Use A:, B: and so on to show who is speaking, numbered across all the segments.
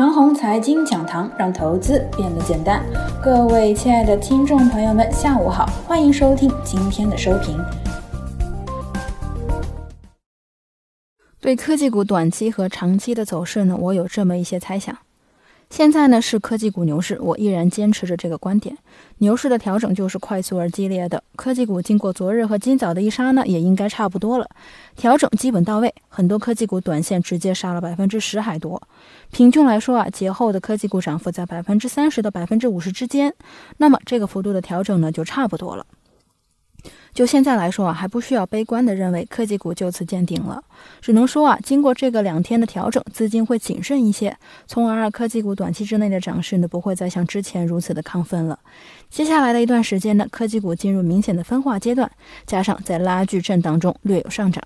A: 长虹财经讲堂让投资变得简单。各位亲爱的听众朋友们，下午好，欢迎收听今天的收评。对科技股短期和长期的走势呢，我有这么一些猜想。现在呢是科技股牛市，我依然坚持着这个观点。牛市的调整就是快速而激烈的，科技股经过昨日和今早的一杀呢，也应该差不多了，调整基本到位。很多科技股短线直接杀了百分之十还多。平均来说啊，节后的科技股涨幅在百分之三十到百分之五十之间，那么这个幅度的调整呢就差不多了。就现在来说啊，还不需要悲观的认为科技股就此见顶了，只能说啊，经过这个两天的调整，资金会谨慎一些，从而啊科技股短期之内的涨势呢，不会再像之前如此的亢奋了。接下来的一段时间呢，科技股进入明显的分化阶段，加上在拉锯震荡中略有上涨。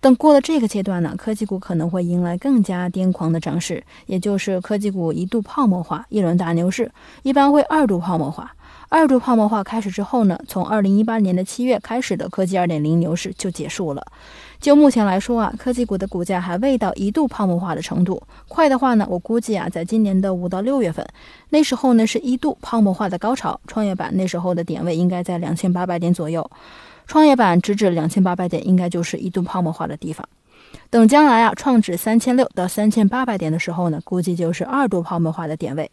A: 等过了这个阶段呢，科技股可能会迎来更加癫狂的涨势，也就是科技股一度泡沫化，一轮大牛市一般会二度泡沫化。二度泡沫化开始之后呢，从二零一八年的七月开始的科技二点零牛市就结束了。就目前来说啊，科技股的股价还未到一度泡沫化的程度。快的话呢，我估计啊，在今年的五到六月份，那时候呢是一度泡沫化的高潮。创业板那时候的点位应该在两千八百点左右，创业板直指两千八百点，应该就是一度泡沫化的地方。等将来啊，创指三千六到三千八百点的时候呢，估计就是二度泡沫化的点位。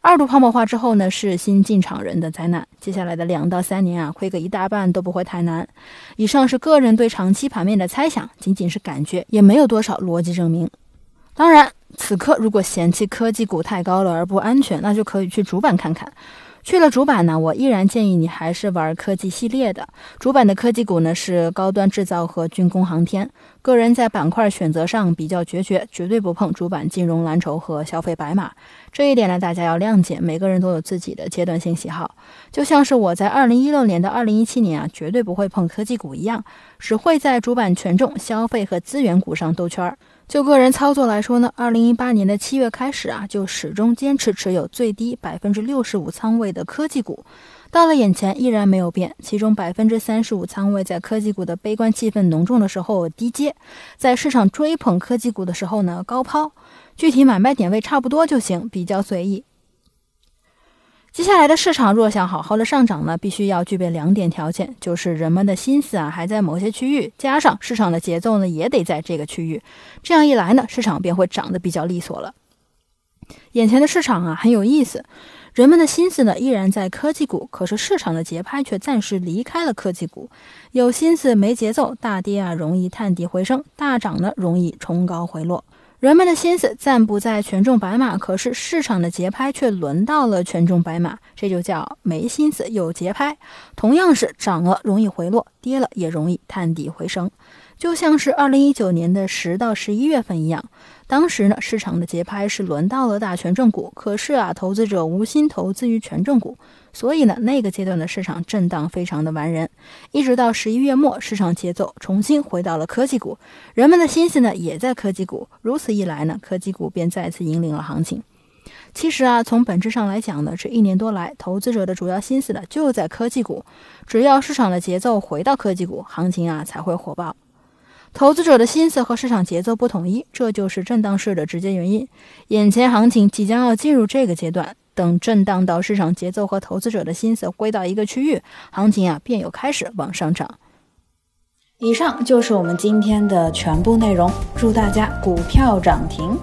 A: 二度泡沫化之后呢，是新进场人的灾难。接下来的两到三年啊，亏个一大半都不会太难。以上是个人对长期盘面的猜想，仅仅是感觉，也没有多少逻辑证明。当然，此刻如果嫌弃科技股太高了而不安全，那就可以去主板看看。去了主板呢，我依然建议你还是玩科技系列的。主板的科技股呢是高端制造和军工航天。个人在板块选择上比较决绝，绝对不碰主板金融蓝筹和消费白马。这一点呢，大家要谅解。每个人都有自己的阶段性喜好，就像是我在二零一六年到二零一七年啊，绝对不会碰科技股一样，只会在主板权重、消费和资源股上兜圈儿。就个人操作来说呢，二零一八年的七月开始啊，就始终坚持持有最低百分之六十五仓位的科技股，到了眼前依然没有变。其中百分之三十五仓位在科技股的悲观气氛浓重的时候低接，在市场追捧科技股的时候呢高抛。具体买卖点位差不多就行，比较随意。接下来的市场若想好好的上涨呢，必须要具备两点条件，就是人们的心思啊还在某些区域，加上市场的节奏呢也得在这个区域。这样一来呢，市场便会涨得比较利索了。眼前的市场啊很有意思，人们的心思呢依然在科技股，可是市场的节拍却暂时离开了科技股。有心思没节奏，大跌啊容易探底回升，大涨呢容易冲高回落。人们的心思暂不在权重白马，可是市场的节拍却轮到了权重白马，这就叫没心思有节拍。同样是涨了容易回落，跌了也容易探底回升，就像是二零一九年的十到十一月份一样。当时呢，市场的节拍是轮到了大权重股，可是啊，投资者无心投资于权重股，所以呢，那个阶段的市场震荡非常的完人。一直到十一月末，市场节奏重新回到了科技股，人们的心思呢也在科技股。如此一来呢，科技股便再次引领了行情。其实啊，从本质上来讲呢，这一年多来，投资者的主要心思呢就在科技股。只要市场的节奏回到科技股，行情啊才会火爆。投资者的心思和市场节奏不统一，这就是震荡市的直接原因。眼前行情即将要进入这个阶段，等震荡到市场节奏和投资者的心思归到一个区域，行情啊便又开始往上涨。以上就是我们今天的全部内容，祝大家股票涨停。